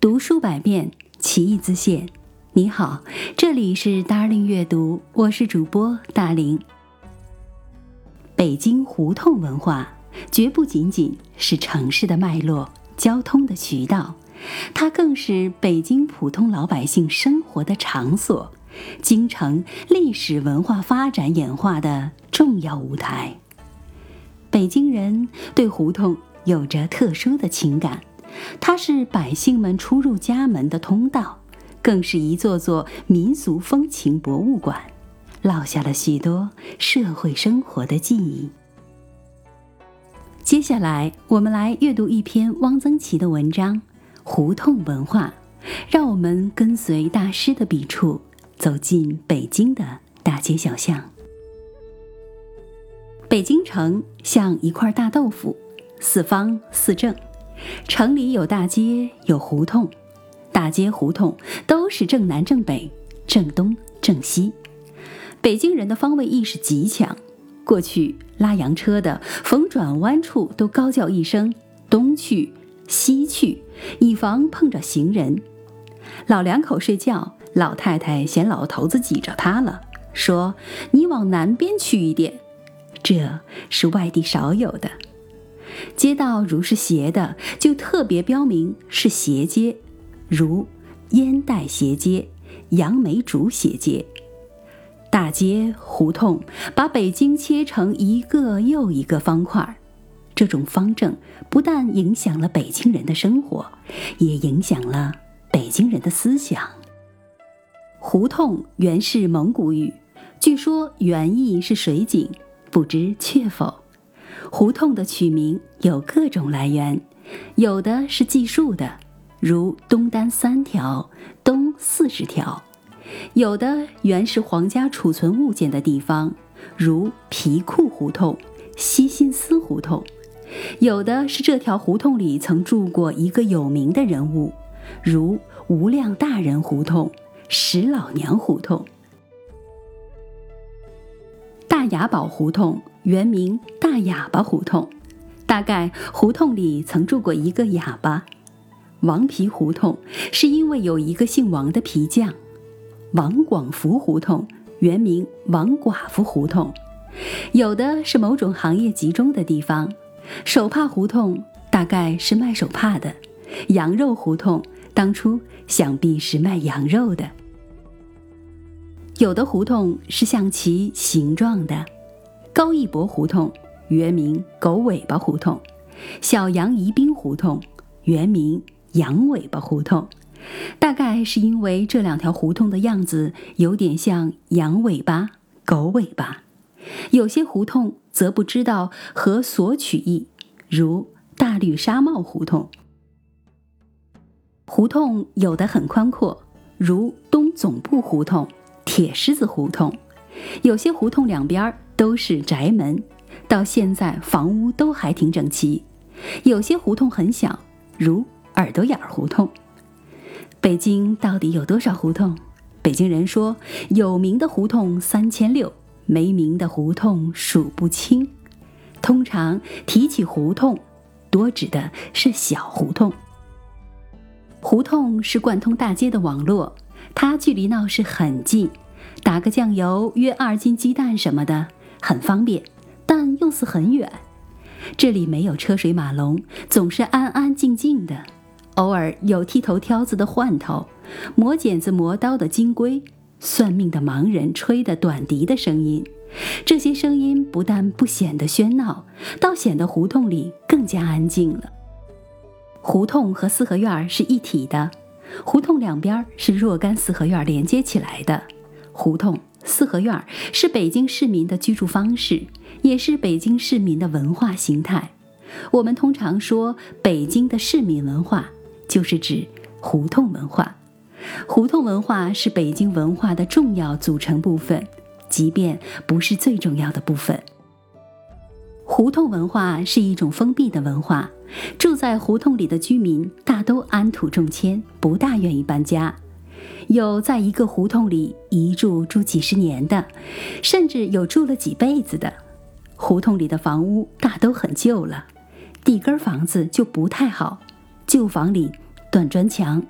读书百遍，其义自现。你好，这里是 Darling 阅读，我是主播大林。北京胡同文化绝不仅仅是城市的脉络、交通的渠道，它更是北京普通老百姓生活的场所，京城历史文化发展演化的重要舞台。北京人对胡同有着特殊的情感。它是百姓们出入家门的通道，更是一座座民俗风情博物馆，烙下了许多社会生活的记忆。接下来，我们来阅读一篇汪曾祺的文章《胡同文化》，让我们跟随大师的笔触，走进北京的大街小巷。北京城像一块大豆腐，四方四正。城里有大街，有胡同，大街胡同都是正南正北、正东正西。北京人的方位意识极强，过去拉洋车的逢转弯处都高叫一声“东去西去”，以防碰着行人。老两口睡觉，老太太嫌老头子挤着她了，说：“你往南边去一点。”这是外地少有的。街道如是斜的，就特别标明是斜街，如烟袋斜街、杨梅竹斜街。大街胡同把北京切成一个又一个方块，这种方正不但影响了北京人的生活，也影响了北京人的思想。胡同原是蒙古语，据说原意是水井，不知确否。胡同的取名有各种来源，有的是计数的，如东单三条、东四十条；有的原是皇家储存物件的地方，如皮库胡同、西新司胡同；有的是这条胡同里曾住过一个有名的人物，如无量大人胡同、石老娘胡同。大雅宝胡同原名大哑巴胡同，大概胡同里曾住过一个哑巴。王皮胡同是因为有一个姓王的皮匠。王广福胡同原名王寡妇胡同，有的是某种行业集中的地方。手帕胡同大概是卖手帕的。羊肉胡同当初想必是卖羊肉的。有的胡同是像其形状的，高义博胡同原名狗尾巴胡同，小杨宜宾胡同原名羊尾巴胡同，大概是因为这两条胡同的样子有点像羊尾巴、狗尾巴。有些胡同则不知道何所取意，如大绿纱帽胡同。胡同有的很宽阔，如东总部胡同。铁狮子胡同，有些胡同两边都是宅门，到现在房屋都还挺整齐。有些胡同很小，如耳朵眼儿胡同。北京到底有多少胡同？北京人说，有名的胡同三千六，没名的胡同数不清。通常提起胡同，多指的是小胡同。胡同是贯通大街的网络，它距离闹市很近。打个酱油约二斤鸡蛋什么的很方便，但又是很远。这里没有车水马龙，总是安安静静的。偶尔有剃头挑子的换头，磨剪子磨刀的金龟，算命的盲人吹的短笛的声音。这些声音不但不显得喧闹，倒显得胡同里更加安静了。胡同和四合院是一体的，胡同两边是若干四合院连接起来的。胡同、四合院是北京市民的居住方式，也是北京市民的文化形态。我们通常说北京的市民文化，就是指胡同文化。胡同文化是北京文化的重要组成部分，即便不是最重要的部分。胡同文化是一种封闭的文化，住在胡同里的居民大都安土重迁，不大愿意搬家。有在一个胡同里一住住几十年的，甚至有住了几辈子的。胡同里的房屋大都很旧了，地根房子就不太好，旧房里断砖墙，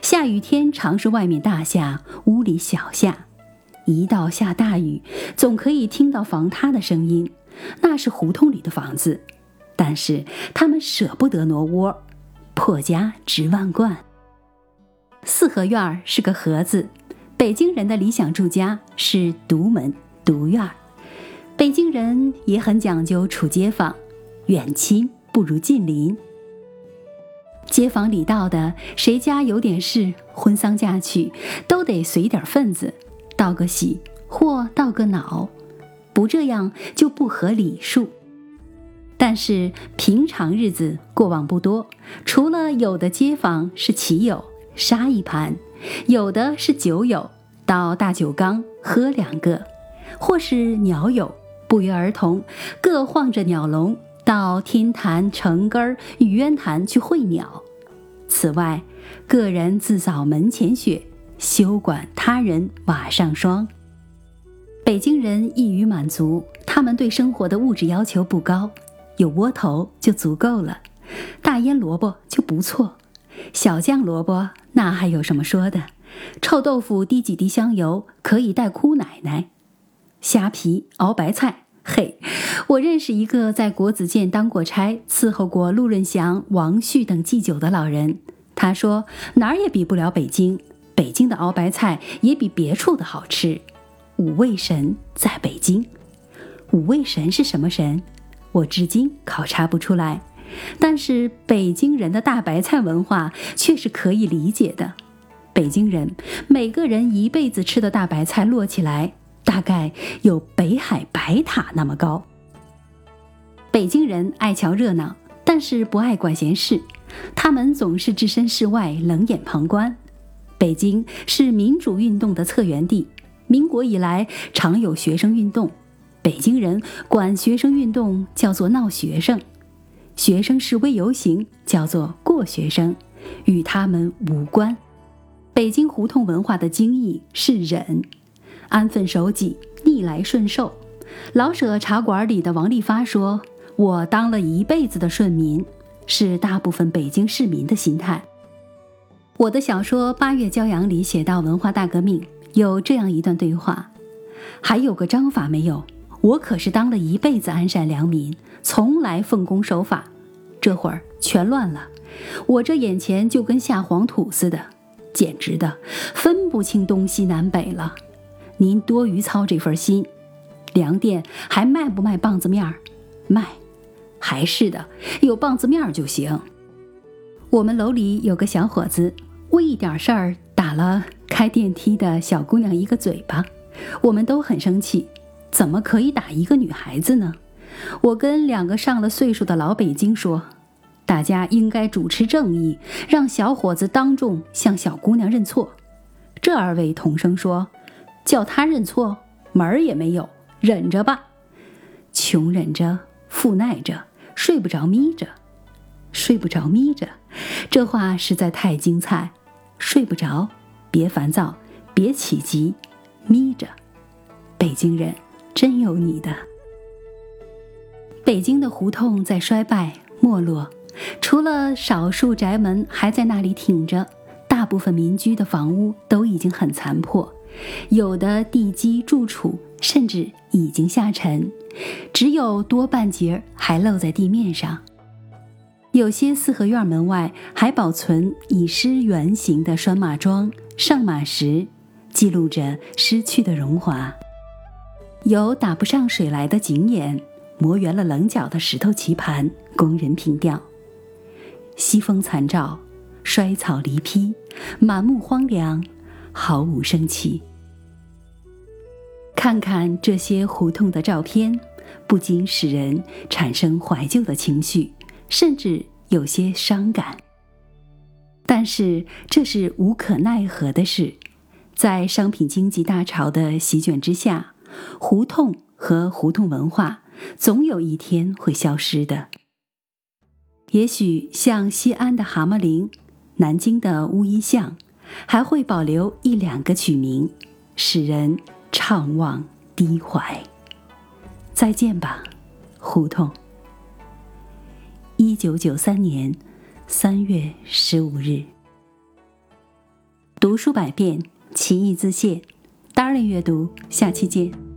下雨天常是外面大下，屋里小下。一到下大雨，总可以听到房塌的声音，那是胡同里的房子。但是他们舍不得挪窝，破家值万贯。四合院是个盒子，北京人的理想住家是独门独院。北京人也很讲究处街坊，远亲不如近邻。街坊里道的，谁家有点事，婚丧嫁娶，都得随点份子，道个喜或道个恼，不这样就不合礼数。但是平常日子过往不多，除了有的街坊是棋友，杀一盘；有的是酒友，到大酒缸喝两个；或是鸟友，不约而同各晃着鸟笼，到天坛、城根儿、雨渊潭去会鸟。此外，个人自扫门前雪，休管他人瓦上霜。北京人易于满足，他们对生活的物质要求不高。有窝头就足够了，大腌萝卜就不错，小酱萝卜那还有什么说的？臭豆腐滴几滴香油可以带哭奶奶，虾皮熬白菜。嘿，我认识一个在国子监当过差、伺候过陆润祥、王旭等祭酒的老人，他说哪儿也比不了北京，北京的熬白菜也比别处的好吃。五味神在北京，五味神是什么神？我至今考察不出来，但是北京人的大白菜文化却是可以理解的。北京人每个人一辈子吃的大白菜摞起来，大概有北海白塔那么高。北京人爱瞧热闹，但是不爱管闲事，他们总是置身事外，冷眼旁观。北京是民主运动的策源地，民国以来常有学生运动。北京人管学生运动叫做闹学生，学生示威游行叫做过学生，与他们无关。北京胡同文化的精义是忍，安分守己，逆来顺受。老舍茶馆里的王利发说：“我当了一辈子的顺民，是大部分北京市民的心态。”我的小说《八月骄阳》里写到文化大革命，有这样一段对话：“还有个章法没有？”我可是当了一辈子安善良民，从来奉公守法，这会儿全乱了，我这眼前就跟下黄土似的，简直的分不清东西南北了。您多余操这份心，粮店还卖不卖棒子面儿？卖，还是的，有棒子面儿就行。我们楼里有个小伙子，为一点事儿打了开电梯的小姑娘一个嘴巴，我们都很生气。怎么可以打一个女孩子呢？我跟两个上了岁数的老北京说，大家应该主持正义，让小伙子当众向小姑娘认错。这二位同声说，叫他认错门儿也没有，忍着吧。穷忍着，富耐着，睡不着眯着，睡不着眯着。这话实在太精彩。睡不着，别烦躁，别起急，眯着。北京人。真有你的！北京的胡同在衰败没落，除了少数宅门还在那里挺着，大部分民居的房屋都已经很残破，有的地基柱础甚至已经下沉，只有多半截还露在地面上。有些四合院门外还保存已失原形的拴马桩、上马石，记录着失去的荣华。有打不上水来的井眼，磨圆了棱角的石头棋盘，供人凭吊。西风残照，衰草离披，满目荒凉，毫无生气。看看这些胡同的照片，不禁使人产生怀旧的情绪，甚至有些伤感。但是这是无可奈何的事，在商品经济大潮的席卷之下。胡同和胡同文化总有一天会消失的。也许像西安的蛤蟆陵、南京的乌衣巷，还会保留一两个曲名，使人怅望低怀。再见吧，胡同。一九九三年三月十五日。读书百遍，其义自现。Darling 阅读，下期见。